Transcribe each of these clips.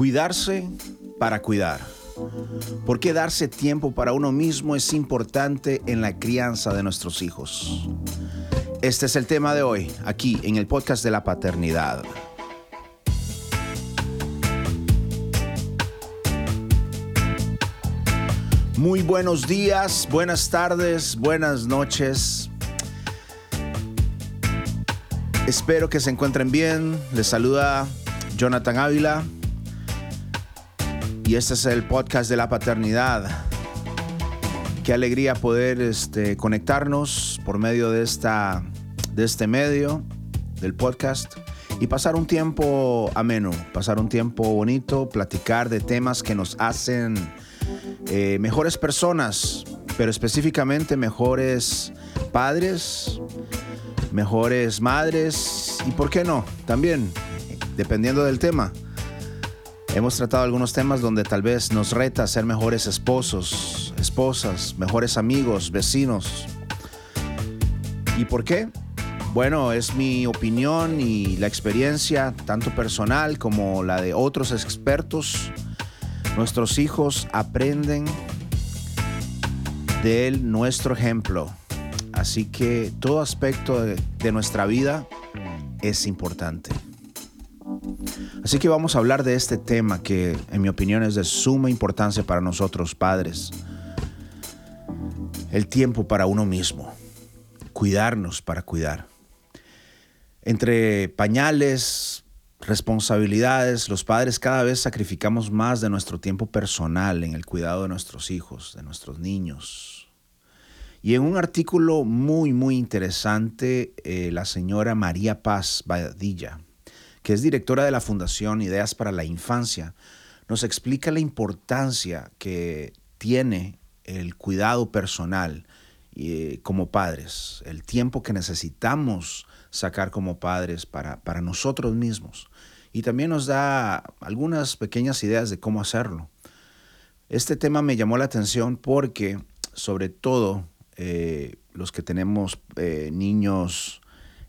Cuidarse para cuidar. ¿Por qué darse tiempo para uno mismo es importante en la crianza de nuestros hijos? Este es el tema de hoy, aquí en el podcast de la paternidad. Muy buenos días, buenas tardes, buenas noches. Espero que se encuentren bien. Les saluda Jonathan Ávila. Y este es el podcast de la paternidad. Qué alegría poder este, conectarnos por medio de, esta, de este medio, del podcast, y pasar un tiempo ameno, pasar un tiempo bonito, platicar de temas que nos hacen eh, mejores personas, pero específicamente mejores padres, mejores madres y, ¿por qué no? También, dependiendo del tema. Hemos tratado algunos temas donde tal vez nos reta ser mejores esposos, esposas, mejores amigos, vecinos. ¿Y por qué? Bueno, es mi opinión y la experiencia, tanto personal como la de otros expertos, Nuestros hijos aprenden de él nuestro ejemplo. Así que todo aspecto de, nuestra vida es importante. Así que vamos a hablar de este tema que en mi opinión es de suma importancia para nosotros padres. El tiempo para uno mismo. Cuidarnos para cuidar. Entre pañales, responsabilidades, los padres cada vez sacrificamos más de nuestro tiempo personal en el cuidado de nuestros hijos, de nuestros niños. Y en un artículo muy, muy interesante, eh, la señora María Paz Badilla, que es directora de la Fundación Ideas para la Infancia, nos explica la importancia que tiene el cuidado personal eh, como padres, el tiempo que necesitamos sacar como padres para, para nosotros mismos. Y también nos da algunas pequeñas ideas de cómo hacerlo. Este tema me llamó la atención porque, sobre todo, eh, los que tenemos eh, niños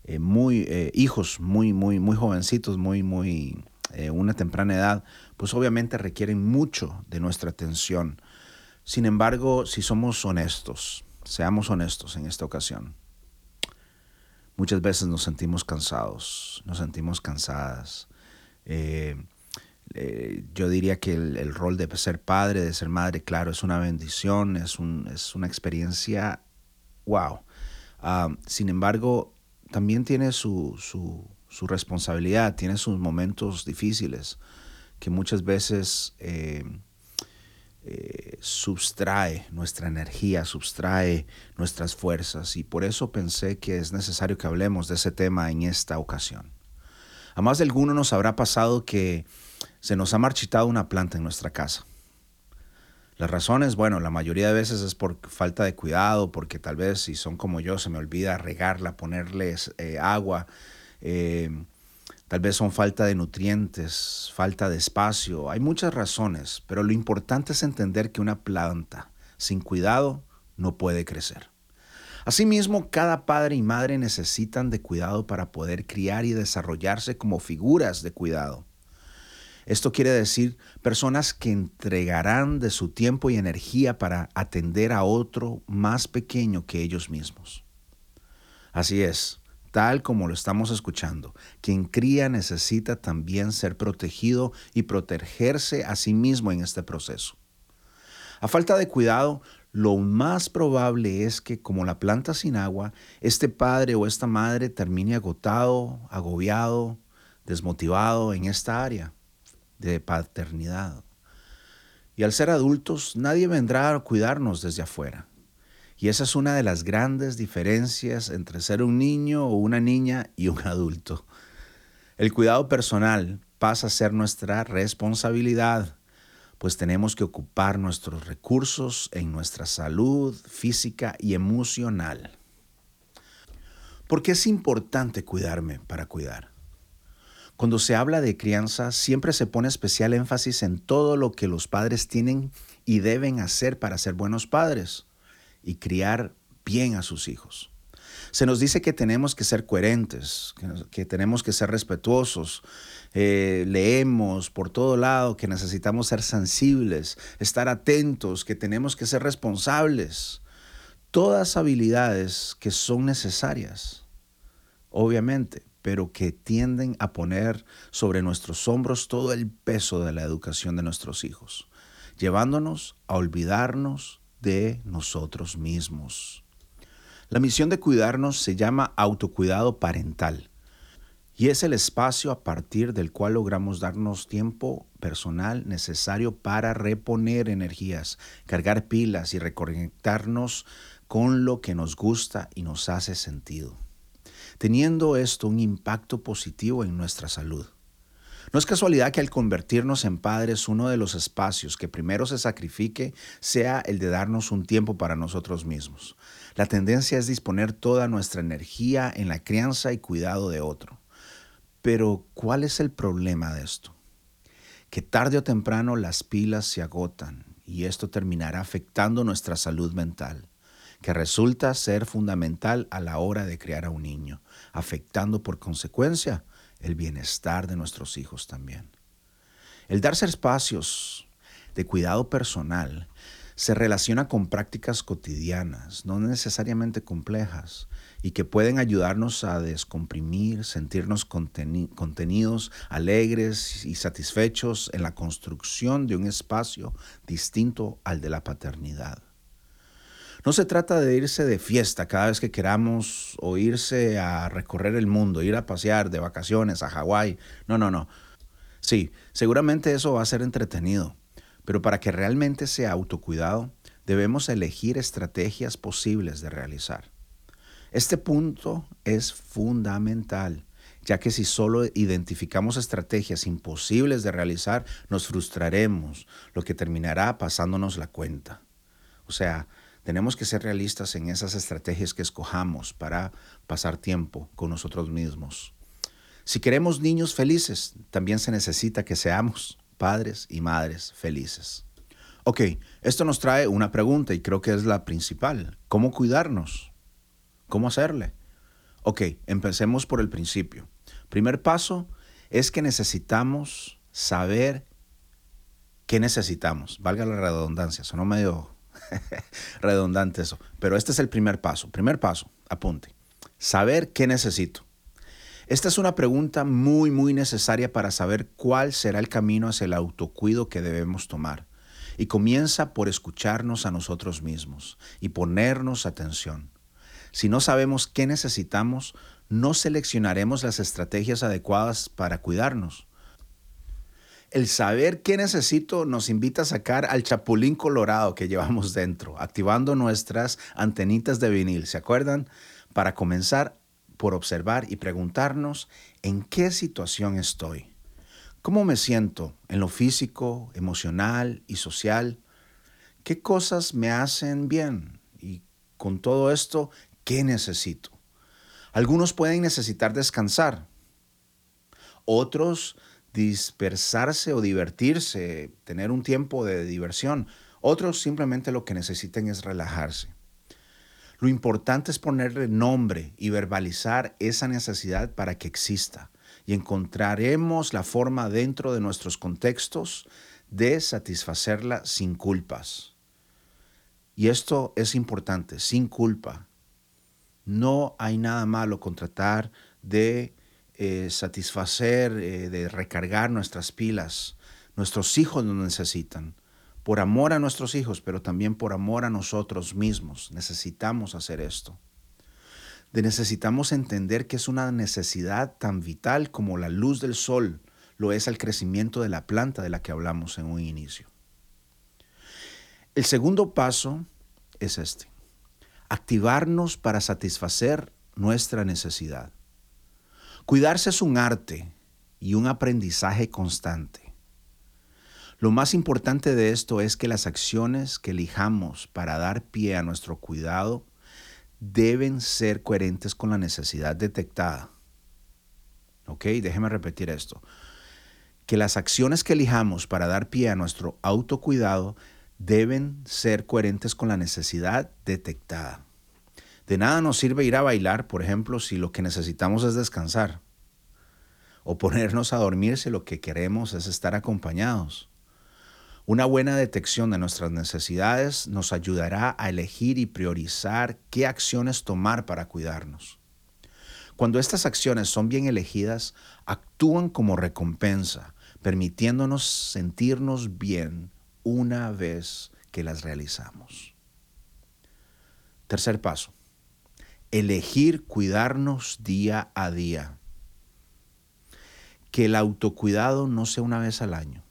eh, muy, hijos muy, muy, muy jovencitos, muy, muy, una temprana edad, pues obviamente requieren mucho de nuestra atención. Sin embargo, si somos honestos, seamos honestos en esta ocasión, Muchas veces nos sentimos cansados, nos sentimos cansadas. Eh, eh, yo diría que el, rol de ser padre, de ser madre, claro, es una bendición, es, un, es una experiencia, wow. Ah, sin embargo, también tiene su, su, responsabilidad, tiene sus momentos difíciles que muchas veces eh, eh, subtrae nuestra energía, subtrae nuestras fuerzas y por eso pensé que es necesario que hablemos de ese tema en esta ocasión. A más de alguno nos habrá pasado que se nos ha marchitado una planta en nuestra casa. Las razones, bueno, la mayoría de veces es por falta de cuidado, porque tal vez si son como yo se me olvida regarla, ponerles eh, agua, eh, Tal vez son falta de nutrientes, falta de espacio. Hay muchas razones, pero lo importante es entender que una planta sin cuidado no puede crecer. Asimismo, cada padre y madre necesitan de cuidado para poder criar y desarrollarse como figuras de cuidado. Esto quiere decir personas que entregarán de su tiempo y energía para atender a otro más pequeño que ellos mismos. Así es, tal como lo estamos escuchando. Quien cría necesita también ser protegido y protegerse a sí mismo en este proceso. A falta de cuidado, lo más probable es que, como la planta sin agua, este padre o esta madre termine agotado, agobiado, desmotivado en esta área de paternidad. Y al ser adultos, nadie vendrá a cuidarnos desde afuera. Y esa es una de las grandes diferencias entre ser un niño o una niña y un adulto. El cuidado personal pasa a ser nuestra responsabilidad, pues tenemos que ocupar nuestros recursos en nuestra salud física y emocional. ¿Por qué es importante cuidarme para cuidar? Cuando se habla de crianza, siempre se pone especial énfasis en todo lo que los padres tienen y deben hacer para ser buenos padres y criar bien a sus hijos. Se nos dice que tenemos que ser coherentes, que, tenemos que ser respetuosos. Eh, leemos por todo lado que necesitamos ser sensibles, estar atentos, que tenemos que ser responsables. Todas habilidades que son necesarias, obviamente, pero que tienden a poner sobre nuestros hombros todo el peso de la educación de nuestros hijos, llevándonos a olvidarnos de nosotros mismos. La misión de cuidarnos se llama autocuidado parental y es el espacio a partir del cual logramos darnos tiempo personal necesario para reponer energías, cargar pilas y reconectarnos con lo que nos gusta y nos hace sentido, teniendo esto un impacto positivo en nuestra salud. No es casualidad que al convertirnos en padres uno de los espacios que primero se sacrifique sea el de darnos un tiempo para nosotros mismos. La tendencia es disponer toda nuestra energía en la crianza y cuidado de otro. Pero, ¿cuál es el problema de esto? Que tarde o temprano las pilas se agotan y esto terminará afectando nuestra salud mental, que resulta ser fundamental a la hora de criar a un niño, afectando por consecuencia el bienestar de nuestros hijos también. El darse espacios de cuidado personal se relaciona con prácticas cotidianas, no necesariamente complejas, y que pueden ayudarnos a descomprimir, sentirnos contenidos, alegres y satisfechos en la construcción de un espacio distinto al de la paternidad. No se trata de irse de fiesta cada vez que queramos o irse a recorrer el mundo, ir a pasear de vacaciones a Hawái. No, no, no. Sí, seguramente eso va a ser entretenido, pero para que realmente sea autocuidado, debemos elegir estrategias posibles de realizar. Este punto es fundamental, ya que si solo identificamos estrategias imposibles de realizar, nos frustraremos, lo que terminará pasándonos la cuenta. O sea, tenemos que ser realistas en esas estrategias que escojamos para pasar tiempo con nosotros mismos. Si queremos niños felices, también se necesita que seamos padres y madres felices. Ok, esto nos trae una pregunta y creo que es la principal. ¿Cómo cuidarnos? ¿Cómo hacerle? Ok, empecemos por el principio. Primer paso es que necesitamos saber qué necesitamos. Valga la redundancia, sonó medio Redundante eso. Pero este es el primer paso. Primer paso, apunte. Saber qué necesito. Esta es una pregunta muy, muy necesaria para saber cuál será el camino hacia el autocuido que debemos tomar. Y comienza por escucharnos a nosotros mismos y ponernos atención. Si no sabemos qué necesitamos, no seleccionaremos las estrategias adecuadas para cuidarnos. El saber qué necesito nos invita a sacar al chapulín colorado que llevamos dentro, activando nuestras antenitas de vinil, ¿se acuerdan? Para comenzar por observar y preguntarnos en qué situación estoy. ¿Cómo me siento en lo físico, emocional y social? ¿Qué cosas me hacen bien? Y con todo esto, ¿qué necesito? Algunos pueden necesitar descansar. Otros dispersarse o divertirse, tener un tiempo de diversión. Otros simplemente lo que necesiten es relajarse. Lo importante es ponerle nombre y verbalizar esa necesidad para que exista y encontraremos la forma dentro de nuestros contextos de satisfacerla sin culpas. Y esto es importante, sin culpa. No hay nada malo con tratar de eh, satisfacer, eh, de recargar nuestras pilas. Nuestros hijos nos necesitan. Por amor a nuestros hijos, pero también por amor a nosotros mismos. Necesitamos hacer esto. De necesitamos entender que es una necesidad tan vital como la luz del sol lo es el crecimiento de la planta de la que hablamos en un inicio. El segundo paso es este. Activarnos para satisfacer nuestra necesidad. Cuidarse es un arte y un aprendizaje constante. Lo más importante de esto es que las acciones que elijamos para dar pie a nuestro cuidado deben ser coherentes con la necesidad detectada. ¿Ok? Déjeme repetir esto. Que las acciones que elijamos para dar pie a nuestro autocuidado deben ser coherentes con la necesidad detectada. De nada nos sirve ir a bailar, por ejemplo, si lo que necesitamos es descansar. O ponernos a dormir si lo que queremos es estar acompañados. Una buena detección de nuestras necesidades nos ayudará a elegir y priorizar qué acciones tomar para cuidarnos. Cuando estas acciones son bien elegidas, actúan como recompensa, permitiéndonos sentirnos bien una vez que las realizamos. Tercer paso, elegir cuidarnos día a día. Que el autocuidado no sea una vez al año.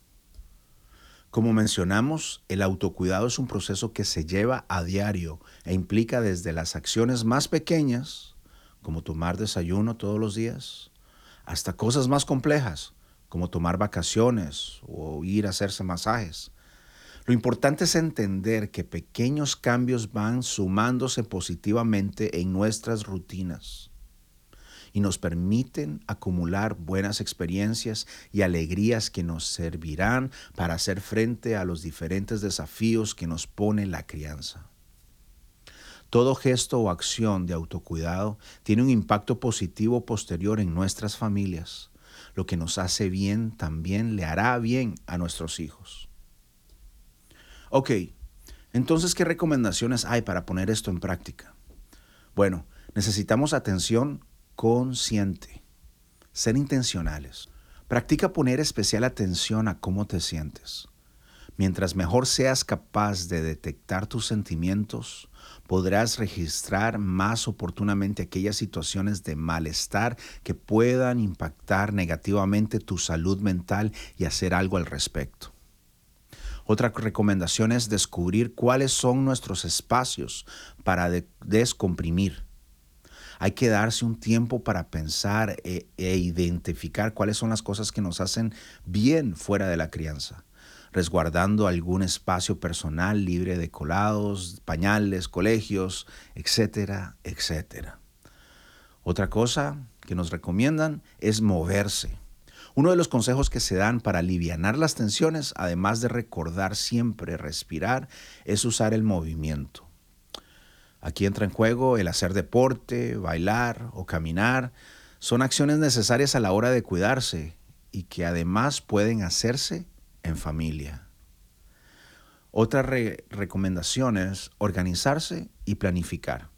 Como mencionamos, el autocuidado es un proceso que se lleva a diario e implica desde las acciones más pequeñas, como tomar desayuno todos los días, hasta cosas más complejas, como tomar vacaciones o ir a hacerse masajes. Lo importante es entender que pequeños cambios van sumándose positivamente en nuestras rutinas y nos permiten acumular buenas experiencias y alegrías que nos servirán para hacer frente a los diferentes desafíos que nos pone la crianza. Todo gesto o acción de autocuidado tiene un impacto positivo posterior en nuestras familias lo que nos hace bien también le hará bien a nuestros hijos. Ok, entonces, ¿qué recomendaciones hay para poner esto en práctica? Bueno, necesitamos atención consciente, ser intencionales. Practica poner especial atención a cómo te sientes. Mientras mejor seas capaz de detectar tus sentimientos, podrás registrar más oportunamente aquellas situaciones de malestar que puedan impactar negativamente tu salud mental y hacer algo al respecto. Otra recomendación es descubrir cuáles son nuestros espacios para descomprimir. Hay que darse un tiempo para pensar e, e identificar cuáles son las cosas que nos hacen bien fuera de la crianza resguardando algún espacio personal libre de colados, pañales, colegios, etcétera, etcétera. Otra cosa que nos recomiendan es moverse. Uno de los consejos que se dan para aliviar las tensiones, además de recordar siempre respirar, es usar el movimiento. Aquí entra en juego el hacer deporte, bailar o caminar. Son acciones necesarias a la hora de cuidarse y que además pueden hacerse en familia. Otra recomendación es organizarse y planificar.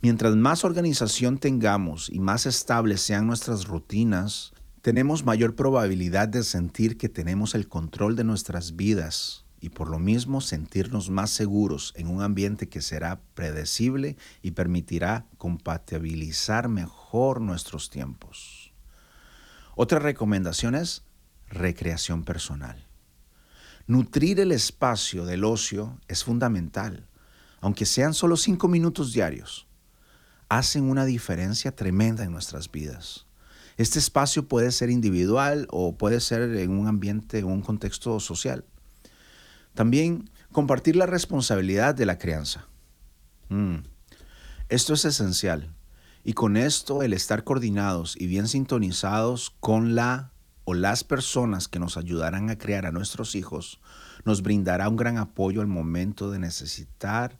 Mientras más organización tengamos y más estables sean nuestras rutinas, tenemos mayor probabilidad de sentir que tenemos el control de nuestras vidas y por lo mismo sentirnos más seguros en un ambiente que será predecible y permitirá compatibilizar mejor nuestros tiempos. Otra recomendación es recreación personal. Nutrir el espacio del ocio es fundamental, aunque sean solo cinco minutos diarios. Hacen una diferencia tremenda en nuestras vidas. Este espacio puede ser individual o puede ser en un ambiente, en un contexto social. También compartir la responsabilidad de la crianza. Mm. Esto es esencial. Y con esto el estar coordinados y bien sintonizados con la o las personas que nos ayudarán a criar a nuestros hijos nos brindará un gran apoyo al momento de necesitar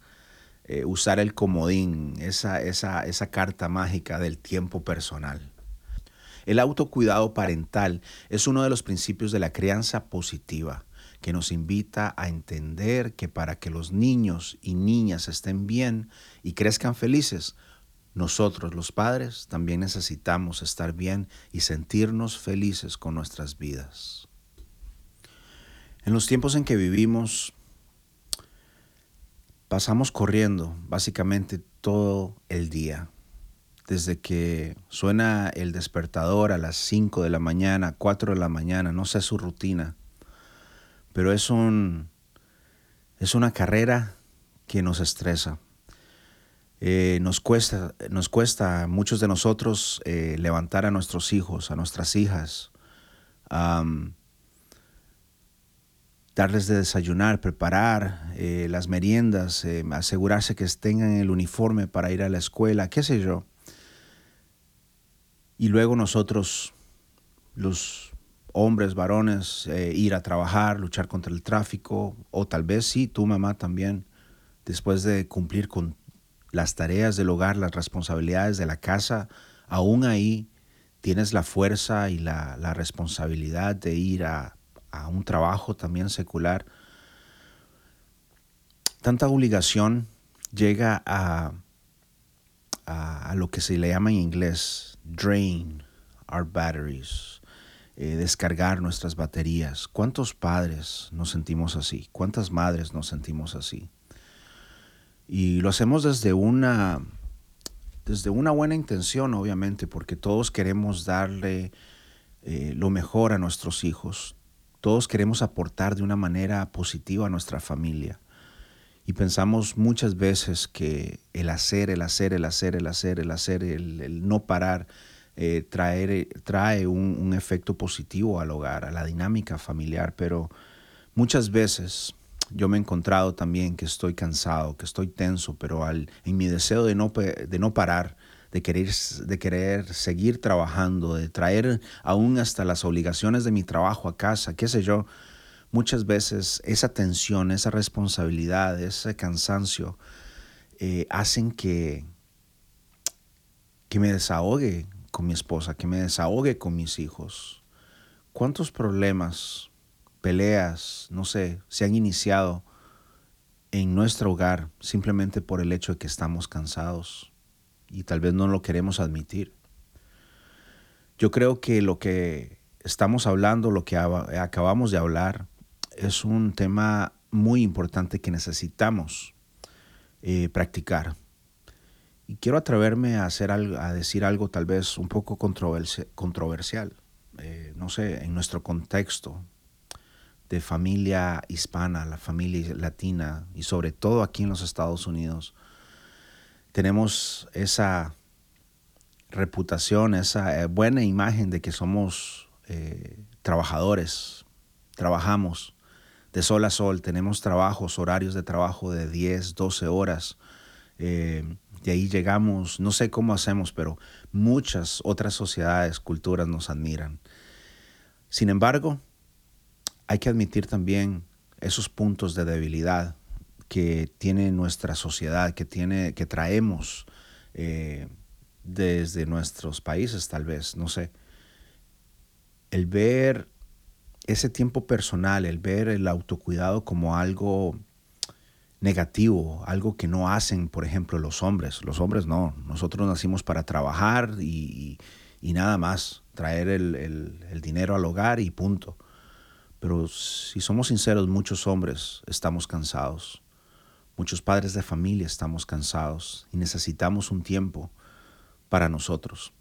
eh, usar el comodín, esa, esa, esa carta mágica del tiempo personal. El autocuidado parental es uno de los principios de la crianza positiva que nos invita a entender que para que los niños y niñas estén bien y crezcan felices, nosotros los padres también necesitamos estar bien y sentirnos felices con nuestras vidas. En los tiempos en que vivimos, pasamos corriendo básicamente todo el día. Desde que suena el despertador a las 5 de la mañana, 4 de la mañana, no sé su rutina, pero es, un, es una carrera que nos estresa. Eh, nos, cuesta, nos cuesta a muchos de nosotros eh, levantar a nuestros hijos, a nuestras hijas, darles de desayunar, preparar eh, las meriendas, asegurarse que tengan el uniforme para ir a la escuela, qué sé yo. Y luego nosotros, los hombres, varones, ir a trabajar, luchar contra el tráfico, o tal vez sí, tu mamá también, después de cumplir con las tareas del hogar, las responsabilidades de la casa, aún ahí tienes la fuerza y la, responsabilidad de ir a, un trabajo también secular. Tanta obligación llega a, lo que se le llama en inglés drain our batteries, eh, descargar nuestras baterías. ¿Cuántos padres nos sentimos así? ¿Cuántas madres nos sentimos así? Y lo hacemos desde una, desde una buena intención, obviamente, porque todos queremos darle eh, lo mejor a nuestros hijos. Todos queremos aportar de una manera positiva a nuestra familia. Y pensamos muchas veces que el hacer, el hacer, el hacer, el hacer, el hacer, el no parar, eh, trae un, un, efecto positivo al hogar, a la dinámica familiar, pero muchas veces yo me he encontrado también que estoy cansado, que estoy tenso, pero al, en mi deseo de no, de no parar, de querer, de querer seguir trabajando, de traer aún hasta las obligaciones de mi trabajo a casa, qué sé yo, muchas veces esa tensión, esa responsabilidad, ese cansancio eh, hacen que, que me desahogue con mi esposa, que me desahogue con mis hijos. ¿Cuántos problemas, peleas, no sé, se han iniciado en nuestro hogar simplemente por el hecho de que estamos cansados y tal vez no lo queremos admitir? Yo creo que lo que estamos hablando, lo que acabamos de hablar, es un tema muy importante que necesitamos eh, practicar. Y quiero atreverme a, hacer algo, a decir algo tal vez un poco controversial, eh, no sé, en nuestro contexto de familia hispana, la familia latina y sobre todo aquí en los Estados Unidos, tenemos esa reputación, esa eh, buena imagen de que somos trabajadores, trabajamos de sol a sol, tenemos trabajos, horarios de trabajo de 10, 12 horas. De ahí llegamos, no sé cómo hacemos, pero muchas otras sociedades, culturas nos admiran. Sin embargo, hay que admitir también esos puntos de debilidad que tiene nuestra sociedad, que, tiene, que traemos eh, desde nuestros países tal vez, no sé. El ver ese tiempo personal, el ver el autocuidado como algo negativo, algo que no hacen, por ejemplo, los hombres. Los hombres no, nosotros nacimos para trabajar y, nada más, traer el, dinero al hogar y punto. Pero si somos sinceros, muchos hombres estamos cansados, muchos padres de familia estamos cansados y necesitamos un tiempo para nosotros.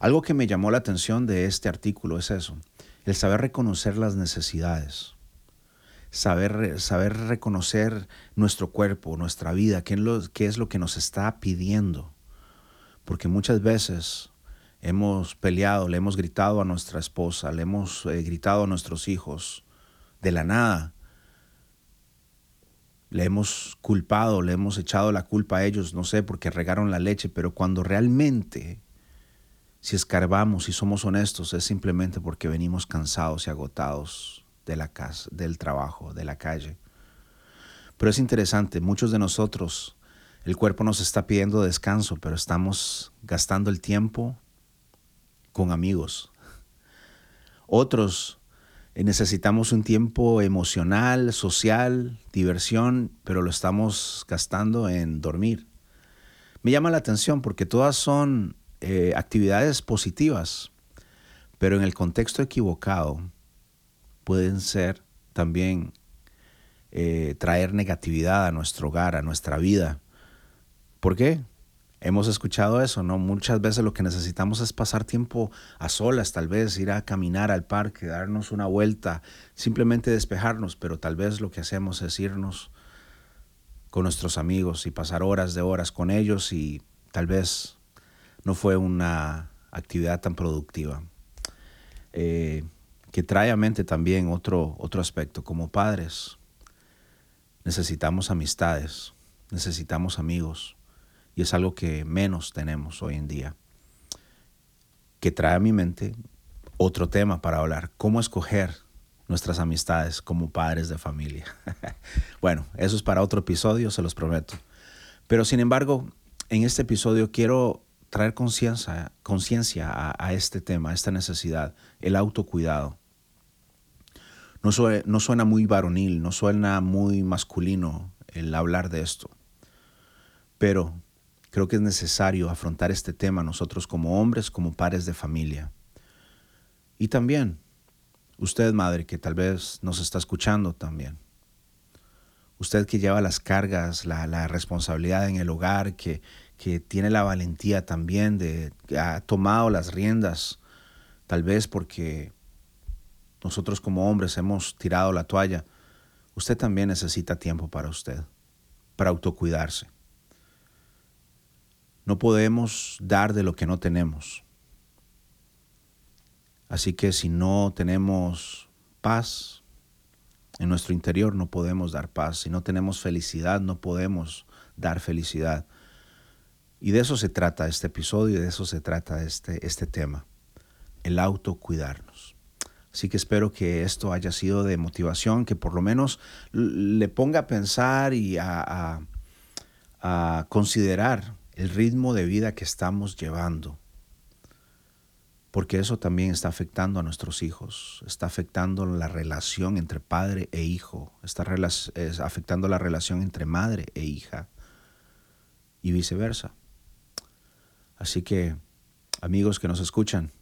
Algo que me llamó la atención de este artículo es eso, el saber reconocer las necesidades saber, saber reconocer nuestro cuerpo, nuestra vida, qué es, lo, qué es lo que nos está pidiendo. Porque muchas veces hemos peleado, le hemos gritado a nuestra esposa, le hemos eh, gritado a nuestros hijos de la nada. Le hemos culpado, le hemos echado la culpa a ellos, no sé, porque regaron la leche, pero cuando realmente, si escarbamos y somos honestos, es simplemente porque venimos cansados y agotados de la casa, del trabajo, de la calle. Pero es interesante, muchos de nosotros, el cuerpo nos está pidiendo descanso, pero estamos gastando el tiempo con amigos. Otros eh, necesitamos un tiempo emocional, social, diversión, pero lo estamos gastando en dormir. Me llama la atención porque todas son eh, actividades positivas, pero en el contexto equivocado pueden ser también eh, traer negatividad a nuestro hogar, a nuestra vida. ¿Por qué? Hemos escuchado eso, ¿no? Muchas veces lo que necesitamos es pasar tiempo a solas, tal vez ir a caminar al parque, darnos una vuelta, simplemente despejarnos, pero tal vez lo que hacemos es irnos con nuestros amigos y pasar horas de horas con ellos y tal vez no fue una actividad tan productiva. Eh, que trae a mente también otro, otro aspecto. Como padres necesitamos amistades, necesitamos amigos, y es algo que menos tenemos hoy en día. Que trae a mi mente otro tema para hablar, cómo escoger nuestras amistades como padres de familia. bueno, eso es para otro episodio, se los prometo. Pero sin embargo, en este episodio quiero traer conciencia a, a, este tema, a esta necesidad, el autocuidado. No, no suena muy varonil, no suena muy masculino el hablar de esto, pero creo que es necesario afrontar este tema nosotros como hombres, como padres de familia. Y también usted, madre, que tal vez nos está escuchando también. Usted que lleva las cargas, la, responsabilidad en el hogar, que, que tiene la valentía también de, que ha tomado las riendas, tal vez porque nosotros como hombres hemos tirado la toalla, usted también necesita tiempo para usted, para autocuidarse. No podemos dar de lo que no tenemos. Así que si no tenemos paz en nuestro interior, no podemos dar paz. Si no tenemos felicidad, no podemos dar felicidad. Y de eso se trata este episodio y de eso se trata este, este tema, el autocuidarnos. Así que espero que esto haya sido de motivación, que por lo menos le ponga a pensar y a, a considerar el ritmo de vida que estamos llevando porque eso también está afectando a nuestros hijos, está afectando la relación entre padre e hijo, está afectando la relación entre madre e hija y viceversa. Así que, amigos que nos escuchan,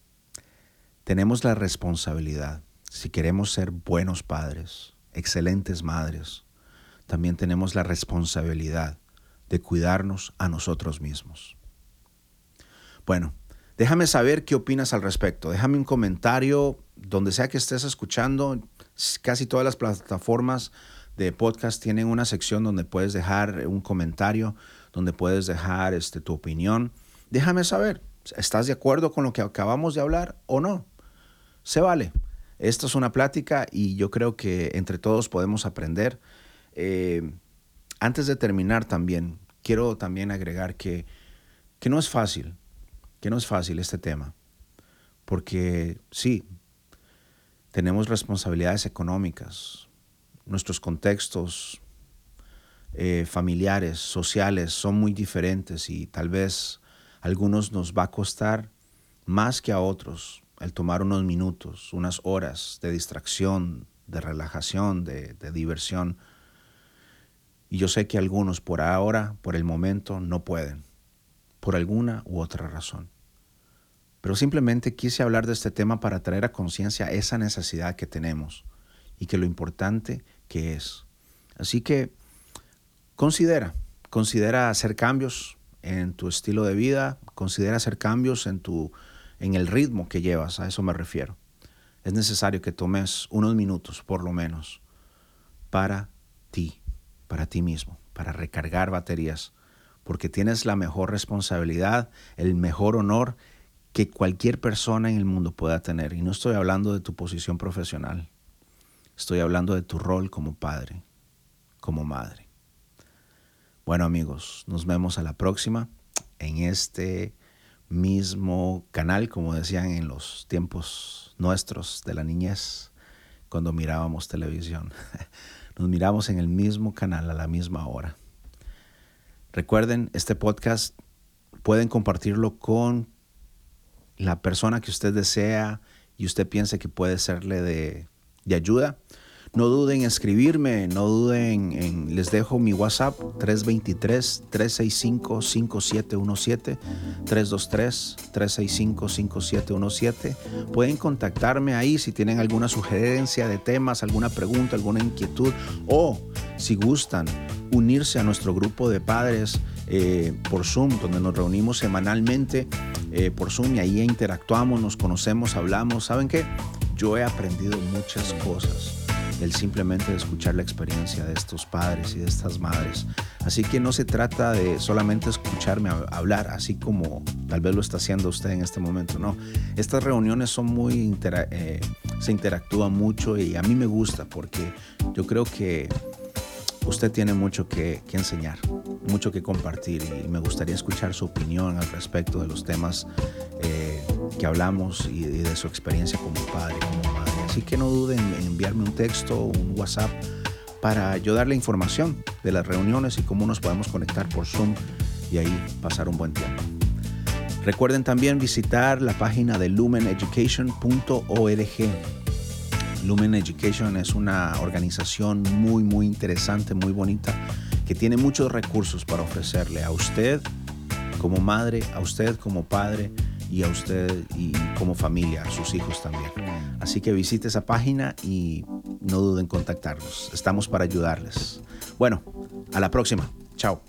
tenemos la responsabilidad, si queremos ser buenos padres, excelentes madres, también tenemos la responsabilidad de cuidarnos a nosotros mismos. Bueno, Déjame saber qué opinas al respecto. Déjame un comentario donde sea que estés escuchando. Casi todas las plataformas de podcast tienen una sección donde puedes dejar un comentario, donde puedes dejar este, tu opinión. Déjame saber, ¿estás de acuerdo con lo que acabamos de hablar o no? Se vale. Esto es una plática y yo creo que entre todos podemos aprender. Eh, antes de terminar también, quiero también agregar que, que no es fácil que no es fácil este tema, porque sí, tenemos responsabilidades económicas, nuestros contextos eh, familiares, sociales son muy diferentes y tal vez algunos nos va a costar más que a otros el tomar unos minutos, unas horas de distracción, de relajación, de diversión. Y yo sé que algunos por ahora, por el momento, no pueden por alguna u otra razón. Pero simplemente quise hablar de este tema para traer a conciencia esa necesidad que tenemos y que lo importante que es. Así que considera, considera hacer cambios en tu estilo de vida, considera hacer cambios en tu en el ritmo que llevas, a eso me refiero. Es necesario que tomes unos minutos por lo menos para ti, para ti mismo, para recargar baterías porque tienes la mejor responsabilidad, el mejor honor que cualquier persona en el mundo pueda tener. Y no estoy hablando de tu posición profesional, estoy hablando de tu rol como padre, como madre. Bueno amigos, nos vemos a la próxima en este mismo canal, como decían en los tiempos nuestros de la niñez, cuando mirábamos televisión. Nos miramos en el mismo canal a la misma hora. Recuerden, este podcast pueden compartirlo con la persona que usted desea y usted piense que puede serle de, ayuda. No duden en escribirme, no duden en, les dejo mi WhatsApp 323-365-5717, 323-365-5717. Pueden contactarme ahí si tienen alguna sugerencia de temas, alguna pregunta, alguna inquietud o si gustan unirse a nuestro grupo de padres eh, por Zoom, donde nos reunimos semanalmente eh, por Zoom y ahí interactuamos, nos conocemos, hablamos. ¿Saben qué? Yo he aprendido muchas cosas del simplemente de escuchar la experiencia de estos padres y de estas madres. Así que no se trata de solamente escucharme hablar, así como tal vez lo está haciendo usted en este momento, no. Estas reuniones son muy, eh, se interactúan mucho y a mí me gusta porque yo creo que usted tiene mucho que, enseñar, mucho que compartir y me gustaría escuchar su opinión al respecto de los temas eh, que hablamos y, de su experiencia como padre, como madre. Así que no duden en enviarme un texto un WhatsApp para yo darle información de las reuniones y cómo nos podemos conectar por Zoom y ahí pasar un buen tiempo. Recuerden también visitar la página de lumeneducation.org. Lumen Education es una organización muy, muy interesante, muy bonita, que tiene muchos recursos para ofrecerle a usted como madre, a usted como padre y a usted y como familia, a sus hijos también. Así que visite esa página y no duden en contactarnos. Estamos para ayudarles. Bueno, a la próxima. Chao.